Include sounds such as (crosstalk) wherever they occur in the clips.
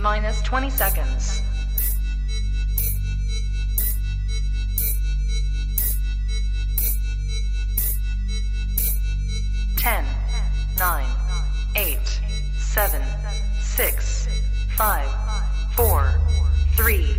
minus 20 seconds. Ten, nine, eight, seven, six, five, four, three,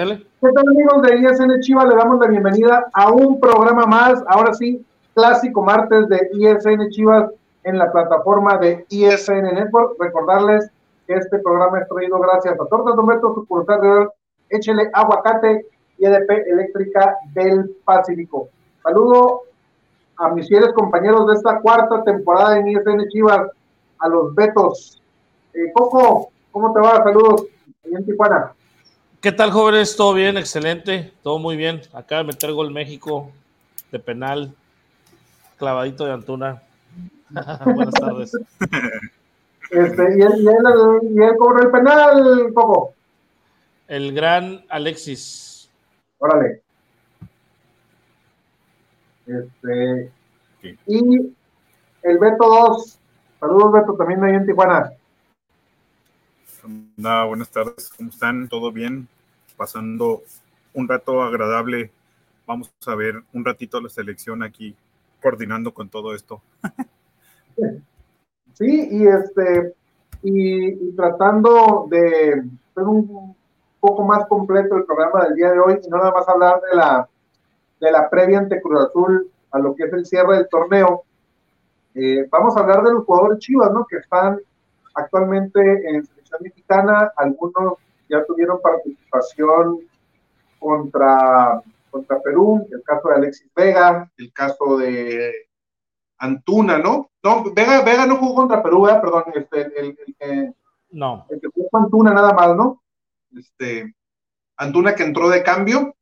¿Qué tal amigos de ISN Chivas? Le damos la bienvenida a un programa más, ahora sí, clásico martes de ISN Chivas en la plataforma de ISN Network. Recordarles que este programa es traído gracias a Tortas Humberto, sucursal de Échele Aguacate y EDP Eléctrica del Pacífico. Saludo a mis fieles compañeros de esta cuarta temporada en ISN Chivas, a los Betos. Eh, Coco, ¿cómo te va? Saludos, en Tijuana. ¿Qué tal, jóvenes? ¿Todo bien? Excelente. Todo muy bien. Acaba de meter gol México de penal. Clavadito de Antuna. (laughs) Buenas tardes. Este, y, él, y, él, y él cobró el penal, Coco. El gran Alexis. Órale. Este, Sí. Y el Beto 2. Saludos, Beto, también ahí en Tijuana. Hola, buenas tardes, ¿cómo están? ¿Todo bien? Pasando un rato agradable. Vamos a ver un ratito la selección aquí, coordinando con todo esto. (laughs) Sí, y este, y, tratando de ser un poco más completo el programa del día de hoy, y no nada más hablar de la, de la previa ante Cruz Azul a lo que es el cierre del torneo. Eh, vamos a hablar de los jugadores chivas, ¿no? Que están actualmente en selección mexicana, algunos ya tuvieron participación contra, contra Perú, el caso de Alexis Vega, el caso de Antuna, ¿no? No, Vega, Vega no jugó contra Perú, ¿verdad? perdón, este, el, el, el que, No. el que jugó Antuna nada más, ¿no? Este, Antuna que entró de cambio,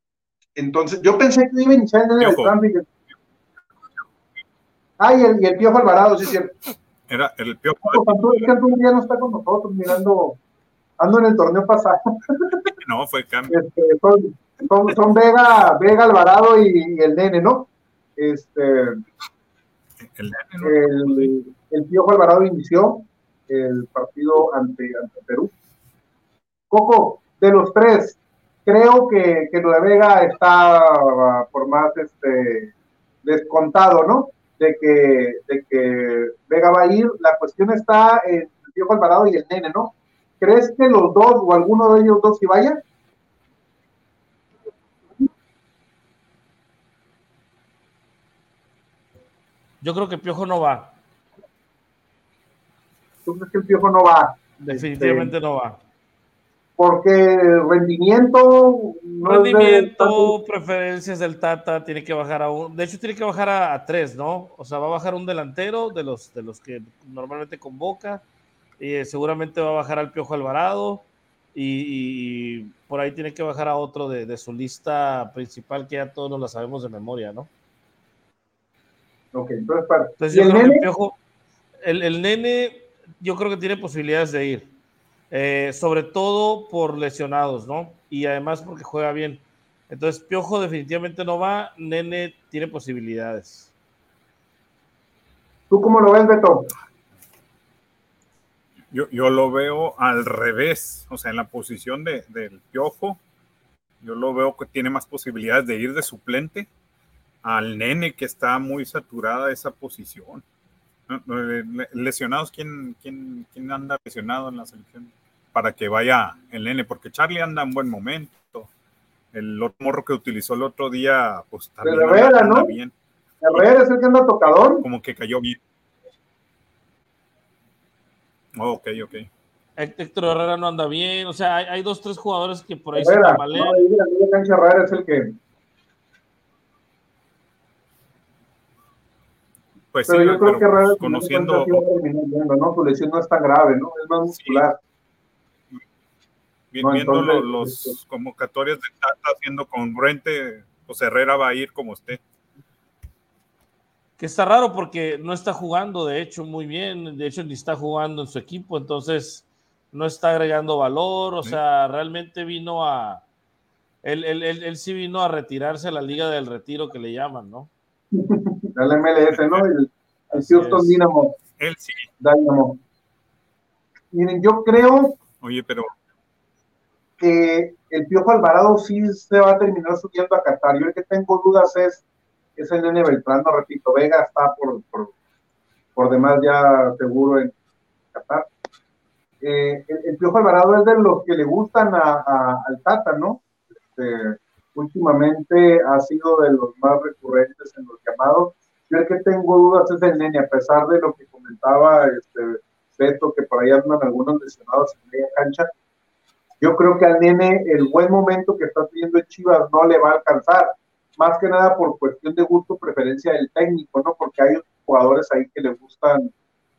entonces yo pensé que iba a iniciar en el cambio. Ah, y el, y el Piojo Alvarado, sí, es cierto. Era el piojo. Es que Antuna ya no está con nosotros, mirando, ando en el torneo pasado. (laughs) No, fue cambio. Este, son, son, son Vega, Vega Alvarado y, y el nene, ¿no? Este, El, el, el Piojo Alvarado inició el partido ante, ante Perú. Coco, de los tres, creo que, que de Vega está ah, por más este, descontado, ¿no? De que, de que Vega va a ir. La cuestión está en el Piojo Alvarado y el nene, ¿no? ¿Crees que los dos o alguno de ellos dos sí vaya? Yo creo que Piojo no va. ¿Tú crees que el Piojo no va? Definitivamente no va. Porque rendimiento no es de Rendimiento, preferencias del Tata, tiene que bajar a un. De hecho, tiene que bajar a, a tres, ¿no? O sea, va a bajar un delantero de los, de los que normalmente convoca. Y eh, seguramente va a bajar al Piojo Alvarado. Y, y por ahí tiene que bajar a otro de, de su lista principal, que ya todos nos la sabemos de memoria, ¿no? Ok, entonces para. Entonces ¿Y yo el creo que el Piojo, el, el nene, yo creo que tiene posibilidades de ir. Eh, sobre todo por lesionados, ¿no? Y además porque juega bien. Entonces, Piojo definitivamente no va, Nene tiene posibilidades. ¿Tú cómo lo ves, Beto? Yo, yo lo veo al revés, o sea, en la posición de, del piojo, yo lo veo que tiene más posibilidades de ir de suplente al nene que está muy saturada esa posición. Lesionados, ¿quién, quién, quién anda lesionado en la selección? Para que vaya el nene, porque Charlie anda en buen momento. El otro morro que utilizó el otro día, pues también anda- Herrera, anda ¿no? bien, Herrera es el que anda tocador. como que cayó bien. Oh, ok, ok. Héctor Herrera no anda bien, o sea, hay, hay dos, tres jugadores que por ahí Herrera, se tambalean. no, cancha Herrera es el que. Pues sí, yo creo pero que Herrera conociendo. Su lesión no es tan grave, ¿no? Es más muscular. No, viendo entonces, lo- los este- convocatorias de Tata haciendo congruente, pues Herrera va a ir como esté. Que está raro porque no está jugando, de hecho, muy bien. De hecho, ni está jugando en su equipo, entonces no está agregando valor. O Sí. sea, realmente vino a. Él, él- él- él sí vino a retirarse a la liga del retiro que le llaman, ¿no? (laughs) El MLS, ¿no? El, el Houston. Dynamo. Él sí. Dynamo. Miren, yo creo Oye, pero que el Piojo Alvarado sí se va a terminar subiendo a Qatar. Yo el que tengo dudas es, es el Nene Beltrán, no repito, Vega está por, por, por demás ya seguro en Qatar. Eh, el, el Piojo Alvarado es de los que le gustan a, a- al Tata, ¿no? Este, últimamente ha sido de los más recurrentes en los llamados. Yo el que tengo dudas es el Nene, a pesar de lo que comentaba este Beto, que por ahí andan algunos lesionados en media cancha yo creo que al nene el buen momento que está teniendo en Chivas no le va a alcanzar, más que nada por cuestión de gusto, preferencia del técnico, ¿no? Porque hay jugadores ahí que le gustan,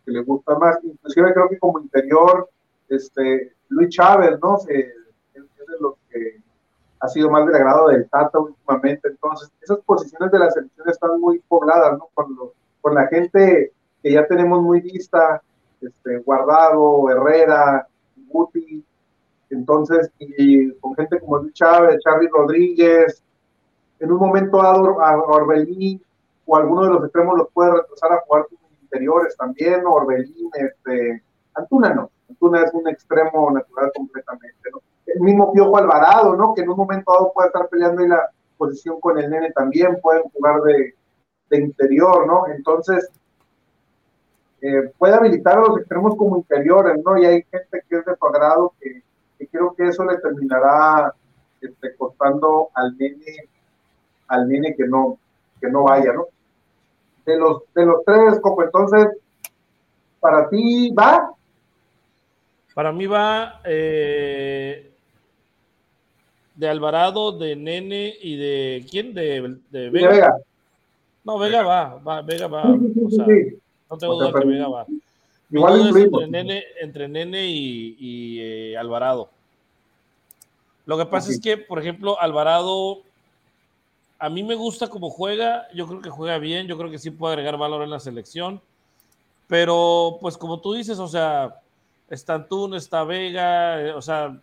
que le gustan más. Inclusive creo que como interior, este, Luis Chávez, ¿no? Es de los que ha sido más del agrado del Tata últimamente. Entonces, esas posiciones de la selección están muy pobladas, ¿no? Con, lo- con la gente que ya tenemos muy vista, este, Guardado, Herrera, Guti, entonces, y con gente como Luis Chávez, Charly Rodríguez, en un momento dado a Orbelín o alguno de los extremos los puede retrasar a jugar como interiores también, Orbelín, este, Antuna no, Antuna es un extremo natural completamente, ¿no? El mismo Piojo Alvarado, ¿no? Que en un momento dado puede estar peleando en la posición con el nene también, pueden jugar de, de interior, ¿no? Entonces, eh, puede habilitar a los extremos como interiores, ¿no? Y hay gente que es de su agrado que, que creo que eso le terminará este, costando al nene, al nene que no, que no vaya, ¿no? De los, de los tres, Coco, entonces, para ti va, Para mí va eh, de Alvarado, de Nene y de. ¿Quién? De, de de Vega. Vega. No, Vega va, va, Vega va. O sea, no tengo O sea, duda que Vega va. Igual incluimos. entre Nene, entre Nene y, y, eh, Alvarado. Lo que pasa es que, por ejemplo, Alvarado, a mí me gusta cómo juega, yo creo que juega bien, yo creo que sí puede agregar valor en la selección, pero pues como tú dices, o sea, está Antún, está Vega, eh, o sea,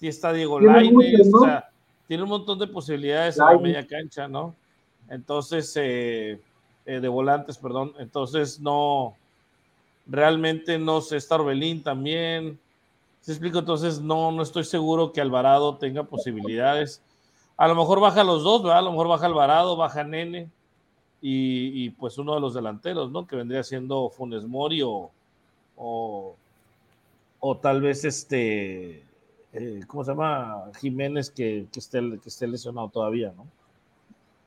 y está Diego Lainez, o sea, tiene un montón de posibilidades en la media cancha, ¿no? Entonces, eh, eh, de volantes, perdón, entonces no, realmente no sé, está Orbelín también. ¿Se explico? Entonces no, no estoy seguro que Alvarado tenga posibilidades. A lo mejor baja los dos, ¿verdad? A lo mejor baja Alvarado, baja Nene y, pues uno de los delanteros, ¿no? Que vendría siendo Funes Mori o, o, tal vez este, eh, ¿cómo se llama? Jiménez que, que, esté, que esté lesionado todavía, ¿no?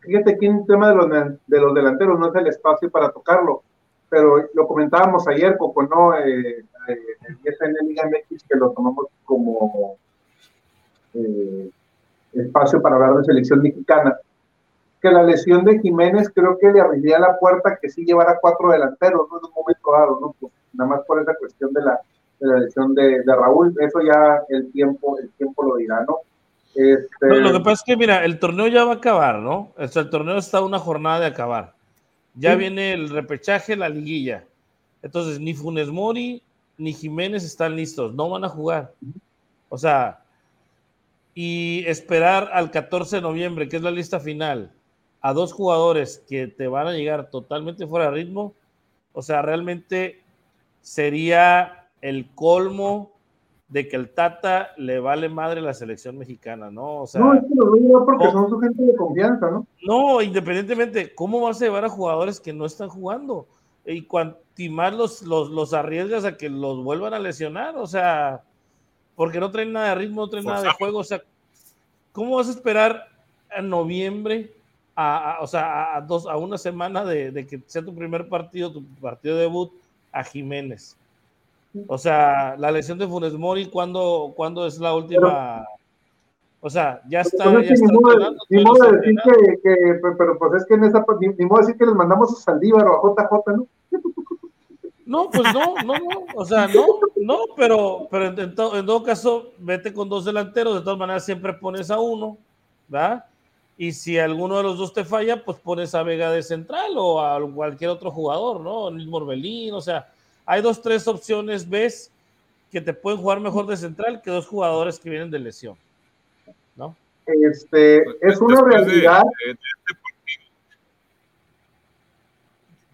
Fíjate que un tema de los, de los delanteros no es el espacio para tocarlo, pero lo comentábamos ayer, Coco, ¿no? Eh, eh, en Liga MX que lo tomamos como eh, espacio para hablar de selección mexicana. Que la lesión de Jiménez creo que le abriría la puerta que sí llevara cuatro delanteros, ¿no? En un momento dado, ¿no? Pues, nada más por esa cuestión de la, de la lesión de, de, Raúl, eso ya el tiempo, el tiempo lo dirá, ¿no? Este... No, lo que pasa es que, mira, el torneo ya va a acabar, ¿no? El torneo está una jornada de acabar. Ya sí. viene el repechaje, la liguilla. Entonces, ni Funes Mori ni Jiménez están listos, no van a jugar. O sea, y esperar al 14 de noviembre, que es la lista final, a dos jugadores que te van a llegar totalmente fuera de ritmo, o sea, realmente sería el colmo de que el Tata le vale madre la selección mexicana, ¿no? O sea, no, es que lo digo porque son su gente de confianza, ¿no? No, independientemente, ¿cómo vas a llevar a jugadores que no están jugando? Y cuanti más los, los, los arriesgas a que los vuelvan a lesionar, o sea, porque no traen nada de ritmo, no traen nada de juego, o sea, ¿cómo vas a esperar a noviembre, a, a o sea, a, dos, a una semana de, de, que sea tu primer partido, tu partido de debut, a Jiménez? O sea, la lesión de Funes Mori, ¿cuándo, ¿cuándo es la última? o sea, ya está. Ya está ni modo de decir que, que, pero pues es que en esa, ni, ni modo de decir que les mandamos a Saldívar o a JJ, ¿no? No, pues no, no, no, o sea, no, no, pero, pero en, en, todo caso, vete con dos delanteros, de todas maneras siempre pones a uno, ¿verdad? Y si alguno de los dos te falla, pues pones a Vega de central o a cualquier otro jugador, ¿no? El mismo Orbelín, o sea, hay dos, tres opciones, ves, que te pueden jugar mejor de central que dos jugadores que vienen de lesión, ¿no? Este, es una realidad. este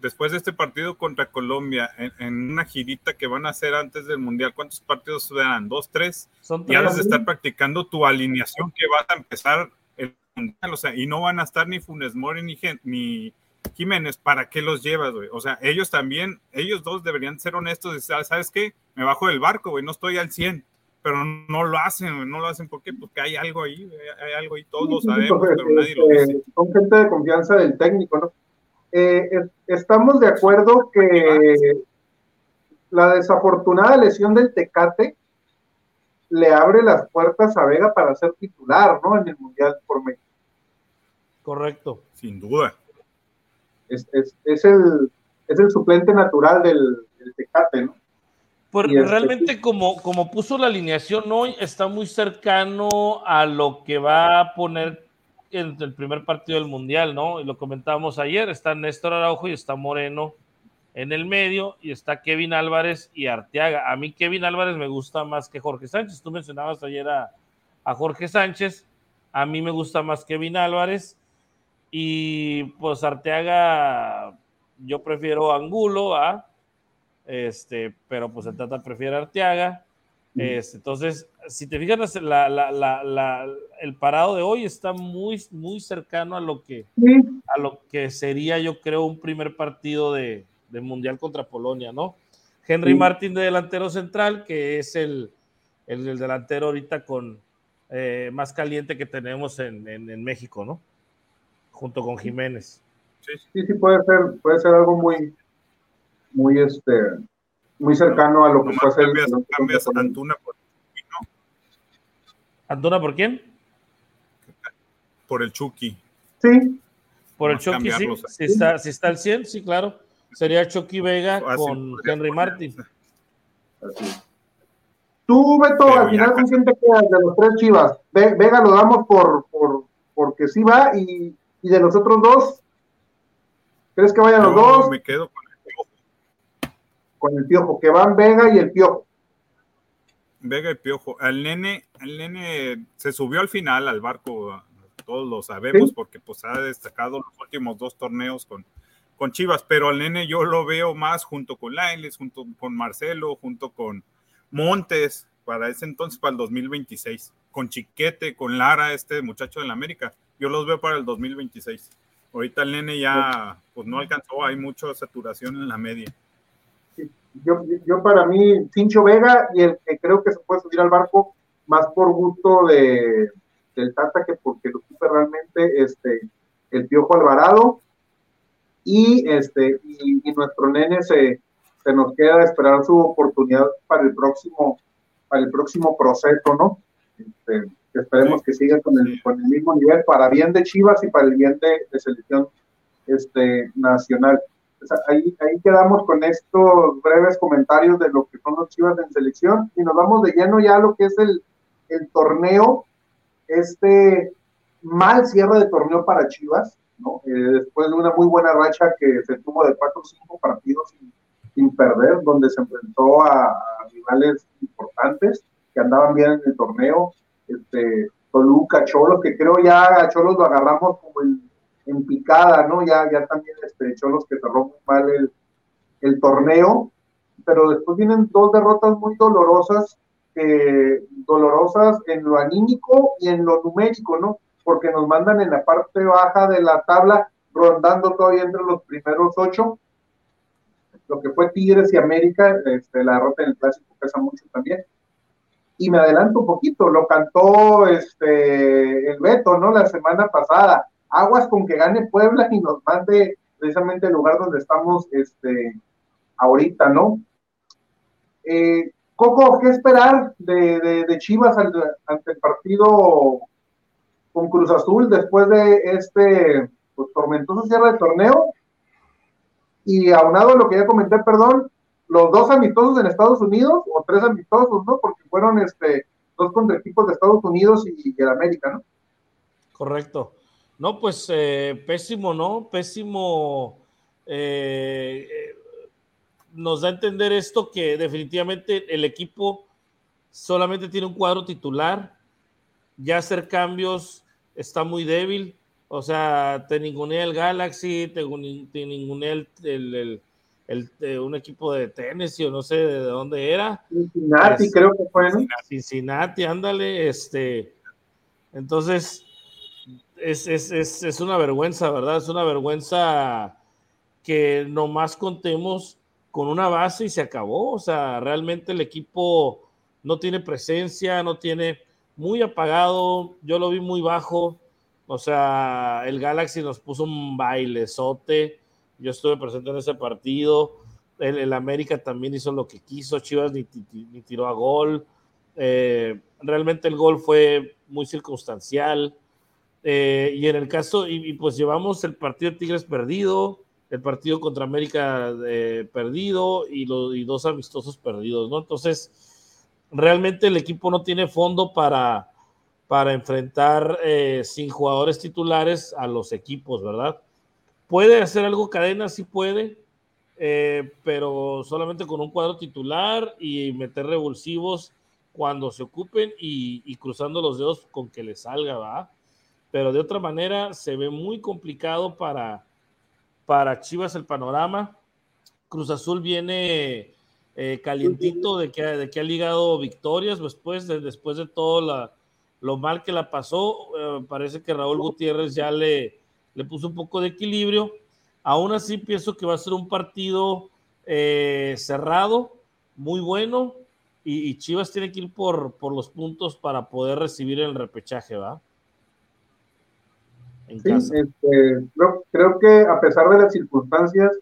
después de este partido contra Colombia, en, una girita que van a hacer antes del Mundial, ¿cuántos partidos serán? ¿Dos, tres? Son ya has de estar practicando tu alineación que vas a empezar el Mundial, o sea, y no van a estar ni Funes Mori ni, ni Jiménez, ¿para qué los llevas, güey? O sea, ellos también, ellos dos deberían ser honestos y decir, ¿sabes qué? Me bajo del barco, güey, no estoy al 100, pero no lo hacen, no lo hacen, ¿por qué? Porque hay algo ahí, hay algo ahí, todos lo sabemos, pero nadie lo dice. Son gente de confianza del técnico, ¿no? Eh, estamos de acuerdo que la desafortunada lesión del Tecate le abre las puertas a Vega para ser titular, ¿no? En el Mundial por México. Correcto. Sin duda. Es, el, es el suplente natural del, Tecate, ¿no? Pues realmente como, como puso la alineación hoy, está muy cercano a lo que va a poner en el primer partido del Mundial, ¿no? Y lo comentábamos ayer, está Néstor Araujo y está Moreno en el medio y está Kevin Álvarez y Arteaga. A mí Kevin Álvarez me gusta más que Jorge Sánchez. Tú mencionabas ayer a, Jorge Sánchez, a mí me gusta más Kevin Álvarez y pues Arteaga yo prefiero Angulo, ¿ah? este, pero pues el Tata prefiere Arteaga. Este, entonces, si te fijas, el parado de hoy está muy, muy cercano a lo que, a lo que sería, yo creo, un primer partido de, Mundial contra Polonia, ¿no? Henry Martin de delantero central, que es el, el, delantero ahorita con eh, más caliente que tenemos en, México, ¿no? Junto con Jiménez. Sí, sí, sí, puede ser, puede ser algo muy, muy este, muy cercano a lo que puede ser. Cambias, Antuna por ¿no? ¿Antuna por quién? Por el Chucky. Sí. Por el Chucky, sí. Si está, si está al 100, sí, claro. Sería Chucky Vega con Henry Martin. Tú, Beto, al final, ¿con quién te quedas de los tres chivas? Vega lo damos por, por porque sí va y, y de los otros dos, ¿crees que vayan los dos? Me quedo con con el Piojo, que van Vega y el Piojo. Vega y Piojo. El nene, el nene se subió al final al barco, todos lo sabemos, porque pues ha destacado los últimos dos torneos con, con Chivas, pero al nene yo lo veo más junto con Lailes, junto con Marcelo, junto con Montes, para ese entonces, para el 2026, con Chiquete, con Lara, este muchacho de la América, yo los veo para el 2026. Ahorita el nene ya pues no alcanzó, hay mucha saturación en la media yo, yo para mí, Cincho Vega y el que creo que se puede subir al barco más por gusto de, del Tata que porque lo supe realmente este, el Piojo Alvarado y, este, y, nuestro nene se, se, nos queda esperar su oportunidad para el próximo, para el próximo proceso, ¿no? Este, esperemos que siga con el, con el mismo nivel para bien de Chivas y para el bien de, de selección este, nacional ahí, ahí quedamos con estos breves comentarios de lo que son los Chivas en selección y nos vamos de lleno ya a lo que es el, el torneo, este mal cierre de torneo para Chivas, ¿no? Eh, después de una muy buena racha que se tuvo de cuatro o cinco partidos sin, sin, perder, donde se enfrentó a, a, rivales importantes que andaban bien en el torneo, este, Toluca, Cholos, que creo ya a Cholos lo agarramos como en picada, ¿no? Ya, ya también este, Cholos que cerró muy mal el, torneo, pero después vienen dos derrotas muy dolorosas, dolorosas en lo anímico y en lo numérico, ¿no? Porque nos mandan en la parte baja de la tabla, rondando todavía entre los primeros ocho. Lo que fue Tigres y América, este, la derrota en el clásico pesa mucho también. Y me adelanto un poquito, lo cantó este, el Beto, ¿no? La semana pasada aguas con que gane Puebla y nos mande precisamente el lugar donde estamos este, ahorita, ¿no? Eh, Coco, ¿qué esperar de, de, Chivas ante el partido con Cruz Azul después de este pues, tormentoso cierre de torneo? Y aunado a lo que ya comenté, perdón, los dos amistosos en Estados Unidos, o tres amistosos, ¿no? Porque fueron este, dos contra equipos de Estados Unidos y, de América, ¿no? Correcto. No, pues eh, pésimo, ¿no? Pésimo. Eh, eh, nos da a entender esto que definitivamente el equipo solamente tiene un cuadro titular. Ya hacer cambios está muy débil. O sea, te ningunea el Galaxy, te, ningunea el, el el, un equipo de Tennessee o no sé de dónde era. Cincinnati, creo que fue, ¿no? Cincinnati, ándale, este. Entonces, es, es, es, es, una vergüenza, ¿verdad? Es una vergüenza que nomás contemos con una base y se acabó. O sea, realmente el equipo no tiene presencia, no tiene muy apagado. Yo lo vi muy bajo. O sea, el Galaxy nos puso un bailezote yo estuve presente en ese partido. El, América también hizo lo que quiso. Chivas ni, tiró a gol. Eh, realmente el gol fue muy circunstancial. Eh, y en el caso, y, pues llevamos el partido de Tigres perdido, el partido contra América eh, perdido y, y, dos amistosos perdidos, ¿no? Entonces, realmente el equipo no tiene fondo para, para enfrentar sin jugadores titulares a los equipos, ¿verdad? Puede hacer algo cadena, sí puede, eh, pero solamente con un cuadro titular y meter revulsivos cuando se ocupen y, cruzando los dedos con que le salga, ¿va? Pero de otra manera se ve muy complicado para, para Chivas el panorama. Cruz Azul viene eh, calientito de que, de que ha ligado victorias después de, después de todo lo mal que la pasó. Eh, parece que Raúl Gutiérrez ya le, le puso un poco de equilibrio. Aún así pienso que va a ser un partido eh, cerrado, muy bueno, y, Chivas tiene que ir por, por, los puntos para poder recibir el repechaje, ¿va? En sí, este, creo, que a pesar de las circunstancias,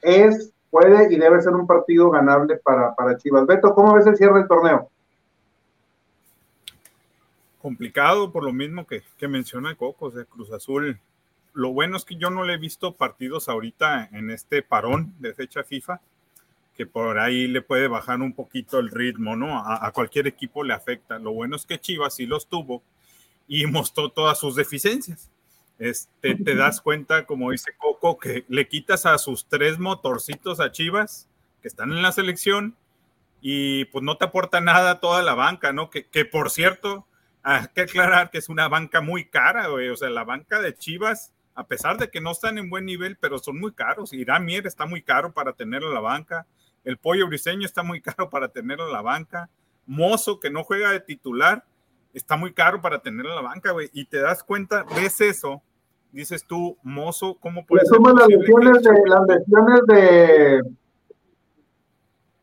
es, puede y debe ser un partido ganable para, para Chivas. Beto, ¿cómo ves el cierre del torneo? Complicado por lo mismo que, que menciona Coco, de Cruz Azul lo bueno es que yo no le he visto partidos ahorita en este parón de fecha FIFA, que por ahí le puede bajar un poquito el ritmo, ¿no? A, cualquier equipo le afecta. Lo bueno es que Chivas sí los tuvo y (laughs) mostró todas sus deficiencias. Este, te das cuenta, como dice Coco, que le quitas a sus tres motorcitos a Chivas, que están en la selección, y pues no te aporta nada toda la banca, ¿no? Que, que por cierto, hay que aclarar que es una banca muy cara, güey. O sea, la banca de Chivas a pesar de que no están en buen nivel, pero son muy caros. Irán Mier está muy caro para tenerlo en la banca. El pollo briseño está muy (laughs) caro para tenerlo en la banca. Mozo, que no juega de titular, está muy caro para tenerlo en la banca, güey. Y te das cuenta, ves eso, dices tú, Mozo, ¿cómo puede ser? las lesiones, de, las lesiones de.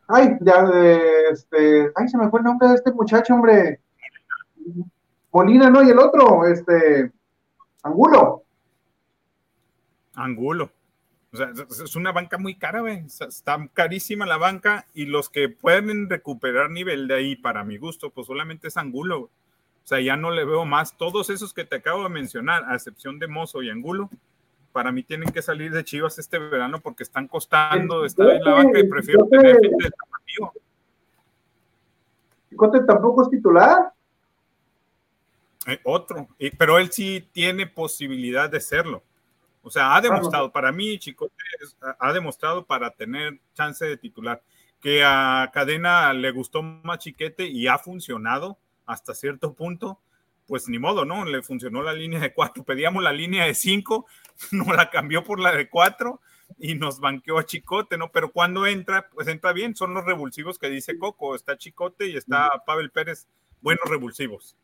Ay, ya de este. Ay, se me fue el nombre de este muchacho, hombre. Molina, ¿no? Y el otro, este. Angulo. Angulo. O sea, es una banca muy cara, güey. Está carísima la banca y los que pueden recuperar nivel de ahí, para mi gusto, pues solamente es Angulo. O sea, ya no le veo más. Todos esos que te acabo de mencionar, a excepción de Mozo y Angulo, para mí tienen que salir de Chivas este verano porque están costando estar en la banca y prefiero tener gente de Chicote tampoco es titular. Eh, otro, pero él sí tiene posibilidad de serlo. O sea, ha demostrado, para mí, Chicote ha demostrado para tener chance de titular, que a Cadena le gustó más Chiquete y ha funcionado hasta cierto punto, pues ni modo, ¿no? Le funcionó la línea de cuatro, pedíamos la línea de cinco, (laughs) no la cambió por la de cuatro y nos banqueó a Chicote, ¿no? Pero cuando entra, pues entra bien, son los revulsivos que dice Coco, está Chicote y está Pavel Pérez, buenos revulsivos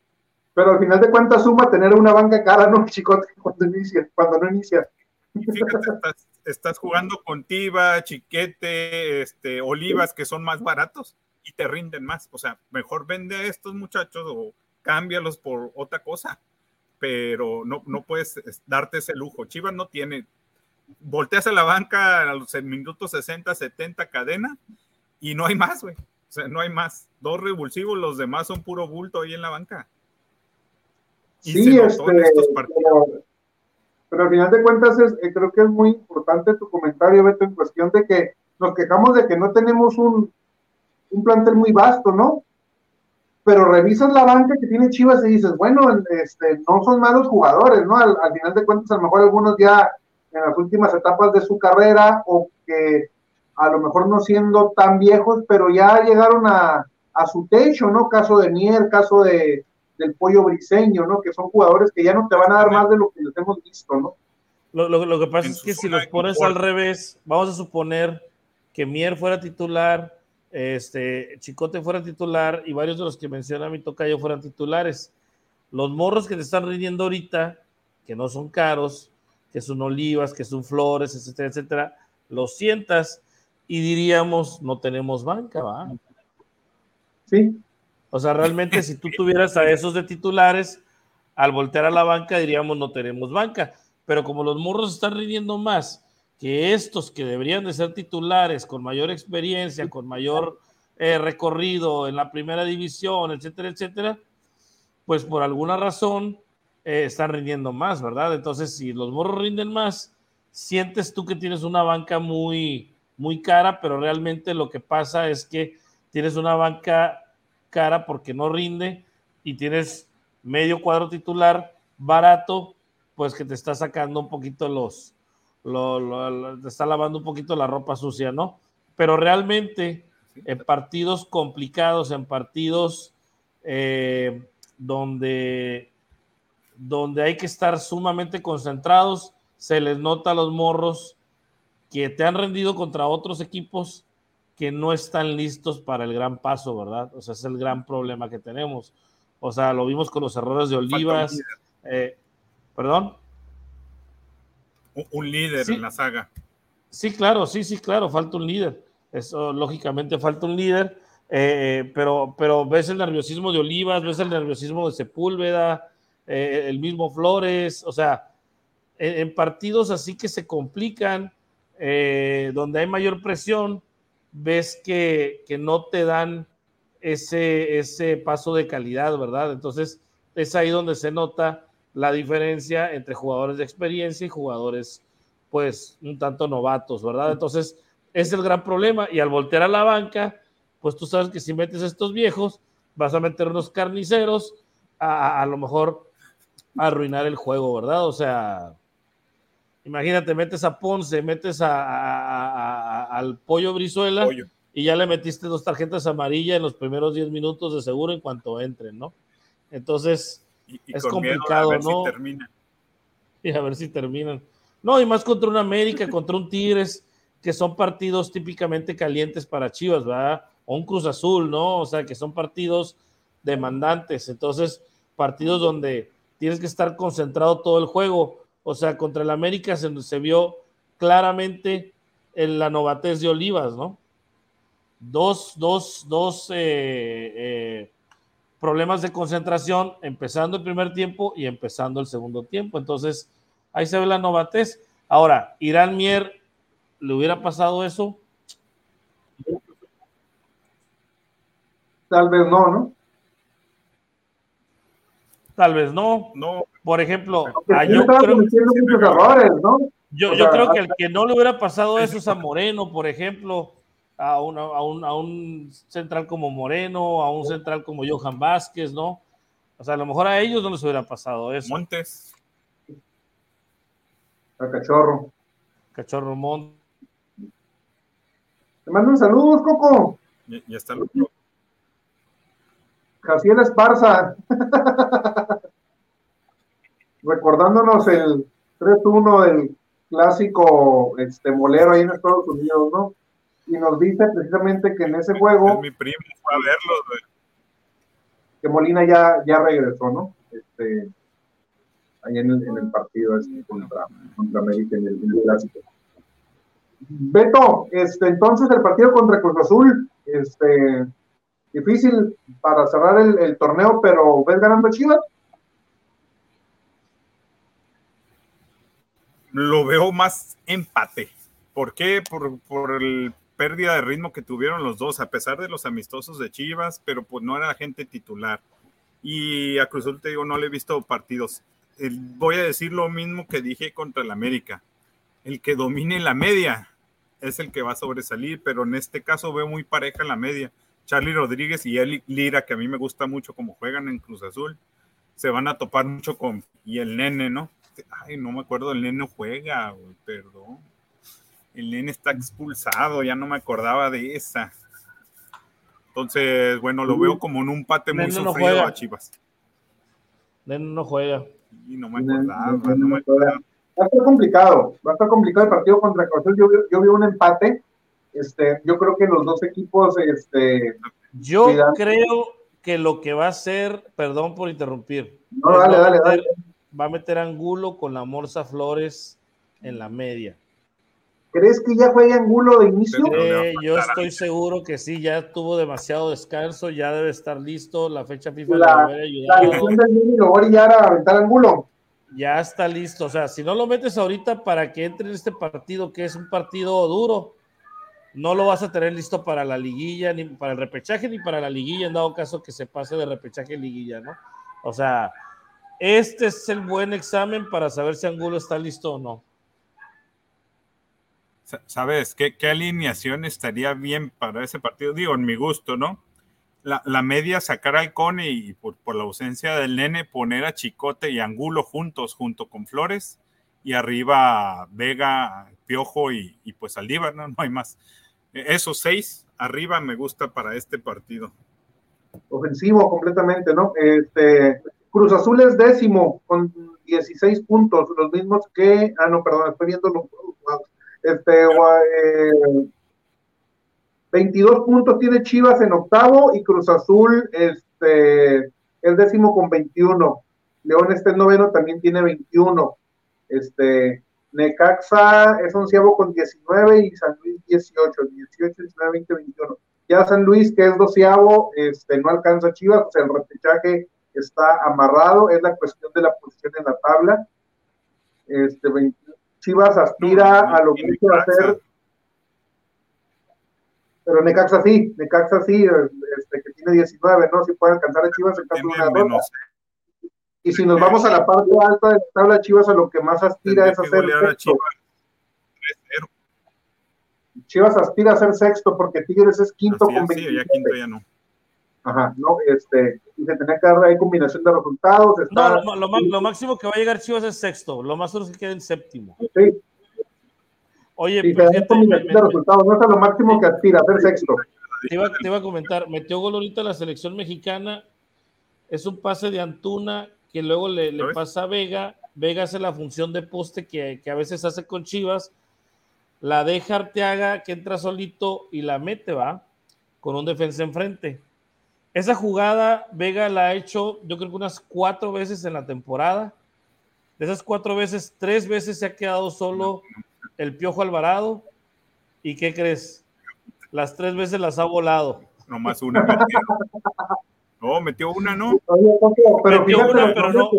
pero al final de cuentas suma tener una banca cara, ¿no, Chicote? Cuando inicia, cuando no inicia. Fíjate, estás, jugando con Tiva, Chiquete, este, Olivas, que son más baratos y te rinden más. O sea, mejor vende a estos muchachos o cámbialos por otra cosa, pero no, no puedes darte ese lujo. Chivas no tiene. Volteas a la banca a los minutos 60, 70 cadena y no hay más, güey. O sea, no hay más. Dos revulsivos, los demás son puro bulto ahí en la banca. Y sí, este, pero, pero, al final de cuentas es, eh, creo que es muy importante tu comentario, Beto, en cuestión de que nos quejamos de que no tenemos un, un plantel muy vasto, ¿no? Pero revisas la banca que tiene Chivas y dices, bueno, este, no son malos jugadores, ¿no? Al, al final de cuentas, a lo mejor algunos ya en las últimas etapas de su carrera o que a lo mejor no siendo tan viejos, pero ya llegaron a, a su techo, ¿no? Caso de Mier, caso de, del pollo briseño, ¿no? Que son jugadores que ya no te van a dar más de lo que les hemos visto, ¿no? Lo, lo, lo que pasa es que si los pones al revés, vamos a suponer que Mier fuera titular, este, Chicote fuera titular y varios de los que menciona mi tocayo fueran titulares. Los morros que te están rindiendo ahorita, que no son caros, que son olivas, que son flores, etcétera, etcétera, los sientas y diríamos, no tenemos banca, ¿va? Sí. O sea, realmente si tú tuvieras a esos de titulares, al voltear a la banca diríamos, no tenemos banca. Pero como los morros están rindiendo más que estos que deberían de ser titulares con mayor experiencia, con mayor eh, recorrido en la primera división, etcétera, etcétera, pues por alguna razón eh, están rindiendo más, ¿verdad? Entonces, si los morros rinden más, sientes tú que tienes una banca muy, muy cara, pero realmente lo que pasa es que tienes una banca cara porque no rinde y tienes medio cuadro titular barato, pues que te está sacando un poquito los, te está lavando un poquito la ropa sucia, ¿no? Pero realmente en partidos complicados, en partidos eh, donde, donde hay que estar sumamente concentrados, se les nota a los morros que te han rendido contra otros equipos que no están listos para el gran paso, ¿verdad? O sea, es el gran problema que tenemos. O sea, lo vimos con los errores de Olivas. Eh, ¿Perdón? Un líder en la saga. Sí, claro, sí, sí, claro, falta un líder. Eso, lógicamente, falta un líder. Eh, pero, pero ves el nerviosismo de Olivas, ves el nerviosismo de Sepúlveda, eh, el mismo Flores, o sea, en partidos así que se complican, eh, donde hay mayor presión, ves que, no te dan ese, ese paso de calidad, ¿verdad? Entonces, es ahí donde se nota la diferencia entre jugadores de experiencia y jugadores, pues, un tanto novatos, ¿verdad? Entonces, es el gran problema. Y al voltear a la banca, pues tú sabes que si metes a estos viejos, vas a meter unos carniceros a, a lo mejor a arruinar el juego, ¿verdad? O sea, Imagínate, metes a Ponce, metes a, al Pollo Brizuela y ya le metiste dos tarjetas amarillas en los primeros 10 minutos de seguro en cuanto entren, ¿no? Entonces, es complicado, ¿no? Y a ver si terminan. No, y más contra un América, (laughs) contra un Tigres, que son partidos típicamente calientes para Chivas, ¿verdad? O un Cruz Azul, ¿no? O sea, que son partidos demandantes. Entonces, partidos donde tienes que estar concentrado todo el juego. O sea, contra el América se, vio claramente en la novatez de Olivas, ¿no? Dos, dos, dos eh, eh, problemas de concentración, empezando el primer tiempo y empezando el segundo tiempo. Entonces, ahí se ve la novatez. Ahora, Irán Mier, ¿le hubiera pasado eso? Tal vez no, ¿no? Tal vez no. No, por ejemplo, ah, yo, creo, errores, ¿no? yo, yo creo que el que no le hubiera pasado eso es a Moreno, por ejemplo, a, una, a, un, a un central como Moreno, a un central como Johan Vázquez, ¿no? O sea, a lo mejor a ellos no les hubiera pasado eso. Montes. A Cachorro. Cachorro Montes. Te mando un saludo, Coco. Ya, ya está el otro. Jaciel Esparza. recordándonos el 3-1 del clásico este, molero ahí en Estados Unidos, ¿no? Y nos dice precisamente que en ese juego. mi primo fue a verlo, Que Molina ya, ya regresó, ¿no? Este, ahí en el, en el partido este, contra, contra América en el, clásico. Beto, este, entonces el partido contra Cruz Azul, este, difícil para cerrar el, el torneo, pero ¿ves ganando Chivas? lo veo más empate. ¿Por qué? Por, el pérdida de ritmo que tuvieron los dos, a pesar de los amistosos de Chivas, pero pues no era gente titular. Y a Cruz Azul, te digo, no le he visto partidos. voy a decir lo mismo que dije contra el América. El que domine la media es el que va a sobresalir, pero en este caso veo muy pareja la media. Charlie Rodríguez y Eli Lira, que a mí me gusta mucho como juegan en Cruz Azul, se van a topar mucho con. Y el nene, ¿no? Ay, no me acuerdo, el nene juega, perdón. El nene está expulsado, ya no me acordaba de esa. Entonces, bueno, lo veo como en un pate muy sufrido a Chivas. Nene no juega. Y no me acordaba, no, me acordaba. Va a estar complicado, va a estar complicado el partido contra Cruz Azul. Yo, yo vi un empate este, yo creo que los dos equipos, este, yo creo que lo que va a hacer, perdón por interrumpir, no, dale, dale, dale. va a meter Angulo con la Morsa Flores en la media. ¿Crees que ya juega Angulo de inicio? Eh, yo estoy seguro que sí, ya tuvo demasiado descanso, ya debe estar listo, la fecha FIFA la, la lesión del lo voy a a aventar Angulo. Ya está listo, o sea, si no lo metes ahorita para que entre en este partido, que es un partido duro, no lo vas a tener listo para la liguilla, ni para el repechaje, ni para la liguilla, en dado caso que se pase de repechaje a liguilla, ¿no? O sea, este es el buen examen para saber si Angulo está listo o no. ¿Sabes qué, alineación estaría bien para ese partido? Digo, en mi gusto, ¿no? La, media sacar al Cone y por, la ausencia del nene poner a Chicote y Angulo juntos, junto con Flores, y arriba Vega, Piojo y, y pues Aldívar, ¿no? No hay más. Esos seis arriba me gusta para este partido. Ofensivo completamente, ¿no? Este, Cruz Azul es décimo con 16 puntos, los mismos que, ah, no, perdón, estoy viendo los, este, 22 eh, puntos tiene Chivas en octavo y Cruz Azul este, es décimo con 21. León este noveno, también tiene 21. Este, Necaxa es onceavo con 19 y San Luis 18, 18, 19, 20, 21. Ya San Luis, que es doceavo, este, no alcanza Chivas, o sea, el repechaje está amarrado, es la cuestión de la posición en la tabla. Este, Chivas aspira a lo que hizo hacer, pero Necaxa sí, Necaxa sí, este, que tiene 19, ¿no? Si puede alcanzar a Chivas en caso de una derrota. Y si nos vamos a la parte alta de la tabla Chivas, a lo que más aspira es a ser sexto. Chivas. aspira a ser sexto porque Tigres es quinto con 20. Sí, ya quinto ya no. Ajá, no, este, y se tenía que dar ahí combinación de resultados. no, lo, máximo que va a llegar Chivas es sexto, lo más duro es que quede en séptimo. Sí. Oye, y pues, combinación de resultados, no es lo máximo que aspira a ser sexto. Te iba, te iba a comentar, metió gol ahorita la selección mexicana, es un pase de Antuna que luego le, pasa a Vega. Vega hace la función de poste que, a veces hace con Chivas. La deja Arteaga, que entra solito y la mete, va, con un defensa enfrente. Esa jugada Vega la ha hecho, yo creo que unas cuatro veces en la temporada. De esas cuatro veces, tres veces se ha quedado solo el Piojo Alvarado. ¿Y qué crees? Las tres veces las ha volado. más una. (laughs) No, metió una, ¿no? Pero metió una, pero no,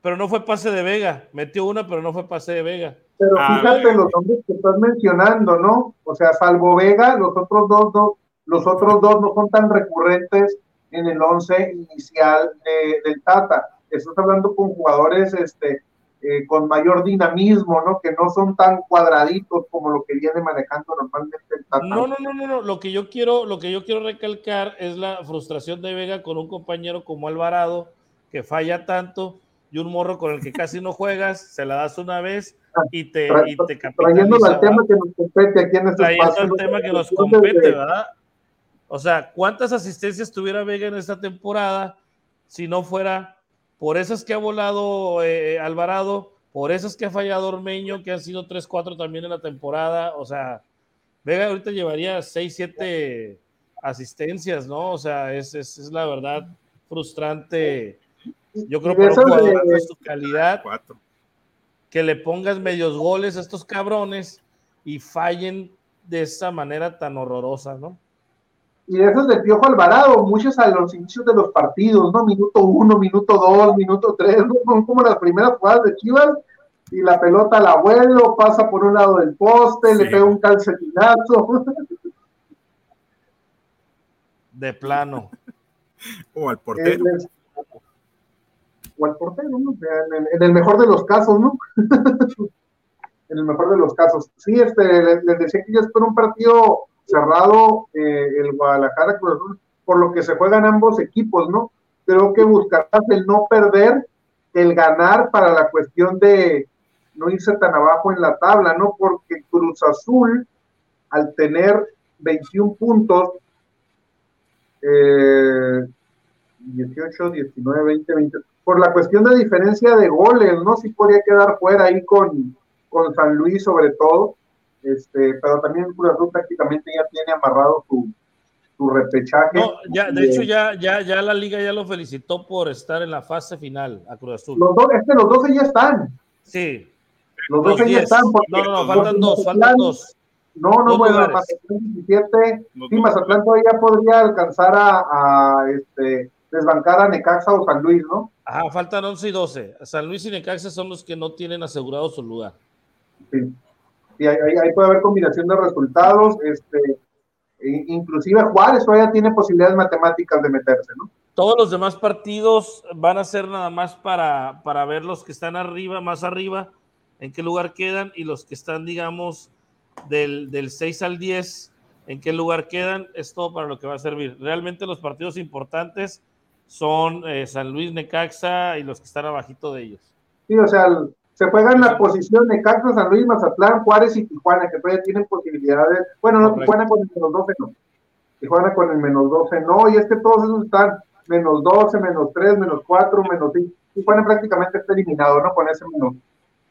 pero, no fue pase de Vega. Metió una, pero no fue pase de Vega. Pero ah, fíjate los hombres que estás mencionando, ¿no? O sea, salvo Vega, los otros dos no, los otros dos no son tan recurrentes en el once inicial del Tata. Estás hablando con jugadores este, eh, con mayor dinamismo, ¿no? Que no son tan cuadraditos como lo que viene manejando normalmente el Tata. No, no, no, no, no. Lo que yo quiero, lo que yo quiero recalcar es la frustración de Vega con un compañero como Alvarado, que falla tanto, y un morro con el que casi no juegas, se la das una vez y te, y te Trayendo al tema que nos compete aquí en este Trayendo el tema que nos compete, ¿verdad? O sea, ¿cuántas asistencias tuviera Vega en esta temporada si no fuera por esas que ha volado eh, Alvarado, por esas que ha fallado Ormeño, que han sido 3-4 también en la temporada. O sea, Vega ahorita llevaría 6-7 asistencias, ¿no? O sea, es, es, es, la verdad frustrante. Yo creo que un jugador de su calidad, que le pongas medios goles a estos cabrones y fallen de esa manera tan horrorosa, ¿no? Y esos de Piojo Alvarado, muchos a los inicios de los partidos, ¿no? Minuto uno, minuto dos, minuto tres, ¿no? Son como las primeras jugadas de Chivas, y la pelota al abuelo, pasa por un lado del poste, le pega un calcetinazo. De plano. o al portero. O al portero, ¿no? En, en, el mejor de los casos, ¿no? (laughs) en el mejor de los casos. Sí, este, les, les decía que yo espero un partido cerrado, eh, el Guadalajara Cruz Azul, por lo que se juegan ambos equipos, ¿no? Creo que buscarás el no perder, el ganar para la cuestión de no irse tan abajo en la tabla, ¿no? Porque Cruz Azul, al tener 21 puntos, eh, 18, 19, 20, 20, por la cuestión de diferencia de goles, ¿no? Sí podría quedar fuera ahí con, con San Luis sobre todo, este, pero también Cruz Azul prácticamente ya tiene amarrado su, su repechaje. No, ya, de hecho ya, ya, ya la liga ya lo felicitó por estar en la fase final a Cruz Azul. Los dos, es que los 12 ya están. Sí. Los 12 ya están. No, no, no, faltan dos, faltan dos. No, no, Dos bueno. Mazatlán 17, Los sí. Mazatlán todavía podría alcanzar a, a, este, desbancar a Necaxa o San Luis, ¿no? Ajá, faltan 11 y 12. San Luis y Necaxa son los que no tienen asegurado su lugar. Sí. Ahí, ahí- ahí puede haber combinación de resultados, este, e- inclusive Juárez todavía tiene posibilidades matemáticas de meterse, ¿no? Todos los demás partidos van a ser nada más para, para ver los que están arriba, más arriba, en qué lugar quedan, y los que están, digamos, del, del 6 al 10, en qué lugar quedan, es todo para lo que va a servir. Realmente los partidos importantes son eh, San Luis, Necaxa y los que están abajito de ellos. Sí, o sea, el- se juegan la posición de Necaxa, San Luis, Mazatlán, Juárez y Tijuana, que todavía tienen posibilidades. Bueno, no. Tijuana con el menos 12 no. Tijuana con el menos 12 no, y es que todos esos están menos 12, menos 3, menos 4, menos 5. Tijuana prácticamente está eliminado, ¿no? Con ese menos,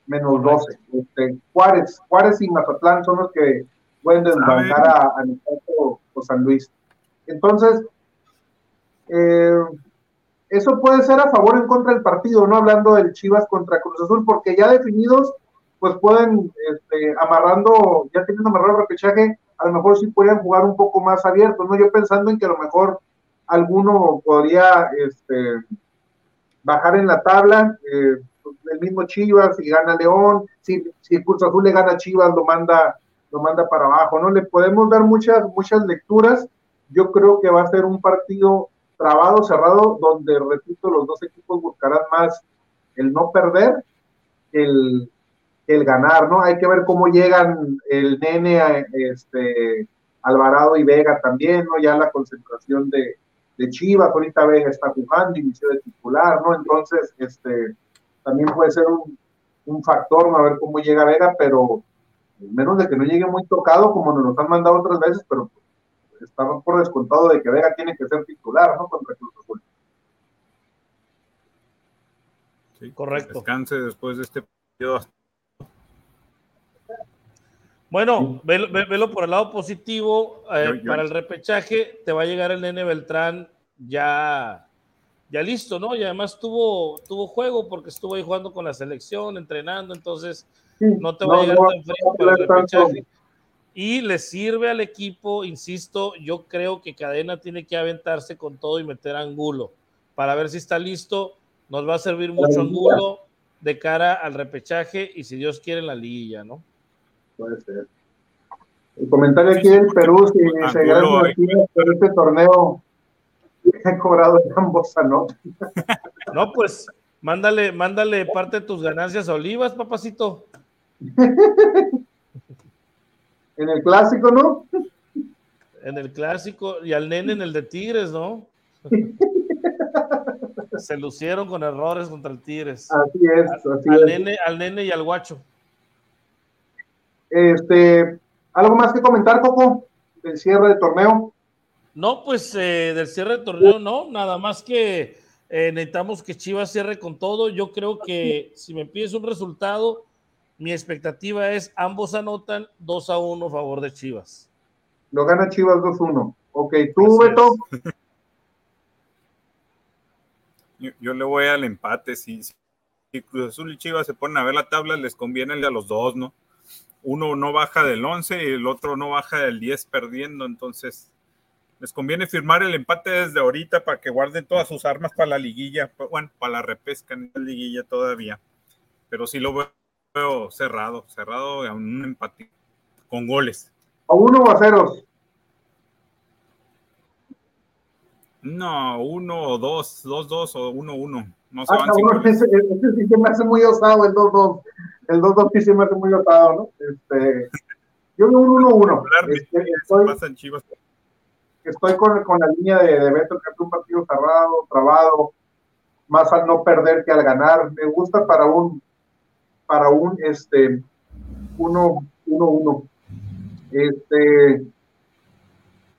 menos 12. Este, Juárez, Juárez y Mazatlán son los que pueden desbancar a, a o, o San Luis. Entonces, eh, eso puede ser a favor o en contra del partido, no hablando del Chivas contra Cruz Azul, porque ya definidos, pues pueden, este, amarrando, ya teniendo amarrado el repechaje, a lo mejor sí podrían jugar un poco más abiertos, ¿no? Yo pensando en que a lo mejor alguno podría este, bajar en la tabla, eh, el mismo Chivas, si gana León, si, si Cruz Azul le gana Chivas, lo manda, lo manda para abajo, ¿no? Le podemos dar muchas, muchas lecturas. Yo creo que va a ser un partido trabado, cerrado, donde, repito, los dos equipos buscarán más el no perder que el, el ganar, ¿no? Hay que ver cómo llegan el nene, a, este, Alvarado y Vega también, ¿no? Ya la concentración de, de Chivas, ahorita Vega está jugando, inició de titular, ¿no? Entonces, este, también puede ser un, un factor, ¿no? A ver cómo llega Vega, pero menos de que no llegue muy tocado, como nos lo han mandado otras veces, pero estaba por descontado de que Vega tiene que ser titular, ¿no? Contra Cruz Azul. Sí, Correcto. Descanse después de este partido. Bueno, velo, ve- velo por el lado positivo. eh, Yo- yo- para el repechaje te va a llegar el nene Beltrán ya, ya listo, ¿no? Y además tuvo, tuvo juego porque estuvo ahí jugando con la selección, entrenando, entonces Sí, no te va a llegar no, tan frío no para el repechaje. Y le sirve al equipo, insisto, yo creo que Cadena tiene que aventarse con todo y meter Angulo para ver si está listo. Nos va a servir mucho. Angulo de cara al repechaje y si Dios quiere en la liguilla, ¿no? Puede ser. El comentario aquí del Perú, si Angulo se ganan ahí- Martínez, pero este torneo (laughs) he cobrado en ambos ¿no? (laughs) No, pues mándale, mándale parte de tus ganancias a Olivas, papacito. (laughs) En el clásico, ¿no? En el clásico y al nene en el de Tigres, ¿no? (laughs) Se lucieron con errores contra el Tigres. Así es, así Al es. nene, al nene y al guacho. Este, ¿algo más que comentar, Coco? Del cierre de torneo. No, pues eh, del cierre de torneo no, nada más que eh, necesitamos que Chivas cierre con todo. Yo creo que si me pides un resultado, mi expectativa es ambos anotan 2 a 1 a favor de Chivas. Lo gana Chivas 2-1. Ok, tú, Así. Beto. (laughs) Yo, yo le voy al empate. Si, si Cruz Azul y Chivas se ponen a ver la tabla, les conviene el de a los dos, ¿no? Uno no baja del 11 y el otro no baja del 10 perdiendo, entonces les conviene firmar el empate desde ahorita para que guarden todas sus armas para la liguilla, bueno, para la repesca en la liguilla todavía. Pero sí lo veo, veo cerrado, cerrado a un empate con goles. ¿A uno o a ceros? No, uno o dos, dos, dos o uno, uno. No se ah, van ese, ese, sí se me hace muy osado el dos, dos. El dos, dos sí se me hace muy osado, ¿no? Este, yo veo un uno, uno. Este, estoy, estoy con, con, la línea de, de Beto, que es un partido cerrado, trabado, más al no perder que al ganar. Me gusta para un, para un, este, uno, uno, uno. Este,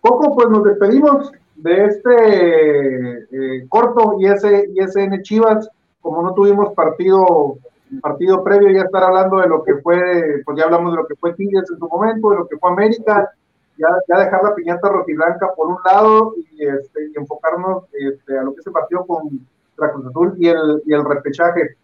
Coco, pues nos despedimos de este eh, corto y ese ISN Chivas, como no tuvimos partido partido previo, ya estar hablando de lo que fue, pues ya hablamos de lo que fue Tigres en su momento, de lo que fue América, ya, ya dejar la piñata rojiblanca por un lado y, este, enfocarnos este, a lo que se partió con la y el, y el repechaje.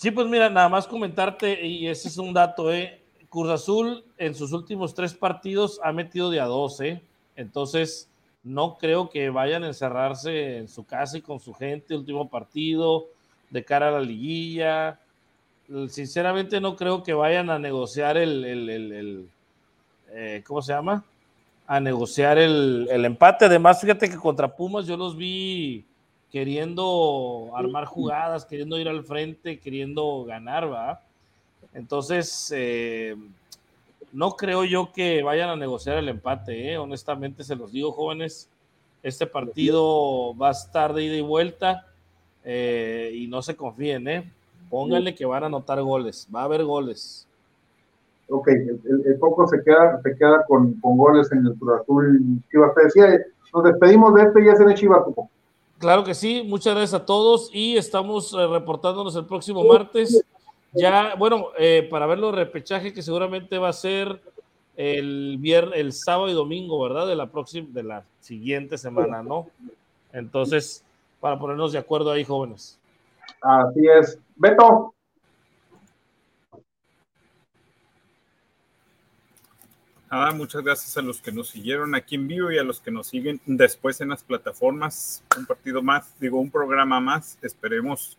Sí, pues mira, nada más comentarte, y ese es un dato, ¿eh? Cruz Azul en sus últimos tres partidos ha metido de a 12, ¿eh? entonces no creo que vayan a encerrarse en su casa y con su gente, último partido, de cara a la liguilla. Sinceramente no creo que vayan a negociar el, el, eh, ¿cómo se llama? A negociar el, empate. Además, fíjate que contra Pumas yo los vi queriendo armar jugadas, queriendo ir al frente, queriendo ganar, ¿va? Entonces, eh, no creo yo que vayan a negociar el empate, ¿eh? honestamente se los digo, jóvenes. Este partido va a estar de ida y vuelta eh, y no se confíen, ¿eh? Pónganle que van a anotar goles, va a haber goles. Ok, el, poco se queda, se queda con, goles en el Cruz Azul Chivas. Te decía, nos despedimos de este y ya se Chivas, Claro que sí, muchas gracias a todos y estamos eh, reportándonos el próximo martes ya, bueno, eh, para ver los repechaje que seguramente va a ser el viernes, el sábado y domingo, ¿verdad? De la próxima, de la siguiente semana, ¿no? Entonces, para ponernos de acuerdo ahí, jóvenes. Así es. Beto. Nada, muchas gracias a los que nos siguieron aquí en vivo y a los que nos siguen después en las plataformas. Un partido más, digo, un programa más. Esperemos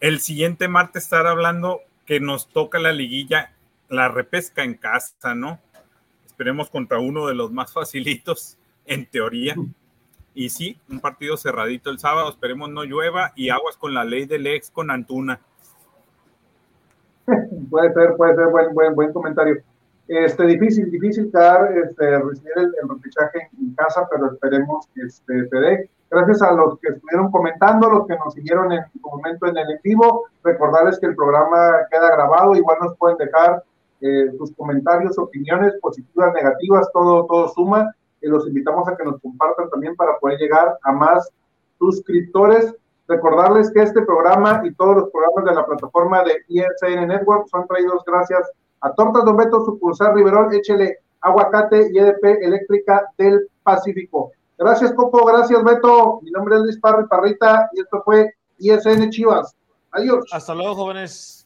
el siguiente martes estar hablando que nos toca la liguilla, la repesca en casa, ¿no? Esperemos contra uno de los más facilitos, en teoría. Y sí, un partido cerradito el sábado, esperemos no llueva y aguas con la ley del ex con Antuna. (laughs) puede ser, puede ser buen, buen, buen comentario. Este, difícil, difícil quedar, este, recibir el, el en, casa, pero esperemos que este, se dé. Gracias a los que estuvieron comentando, los que nos siguieron en su momento en el en vivo. Recordarles que el programa queda grabado, igual nos pueden dejar eh, sus comentarios, opiniones positivas, negativas, todo, todo suma. Y los invitamos a que nos compartan también para poder llegar a más suscriptores. Recordarles que este programa y todos los programas de la plataforma de ISN Network son traídos gracias a Tortas Don Beto, sucursal Riverol, échele aguacate y EDP eléctrica del Pacífico. Gracias, Coco. Gracias, Beto. Mi nombre es Luis Parri Parrita y esto fue ISN Chivas. Adiós. Hasta luego, jóvenes.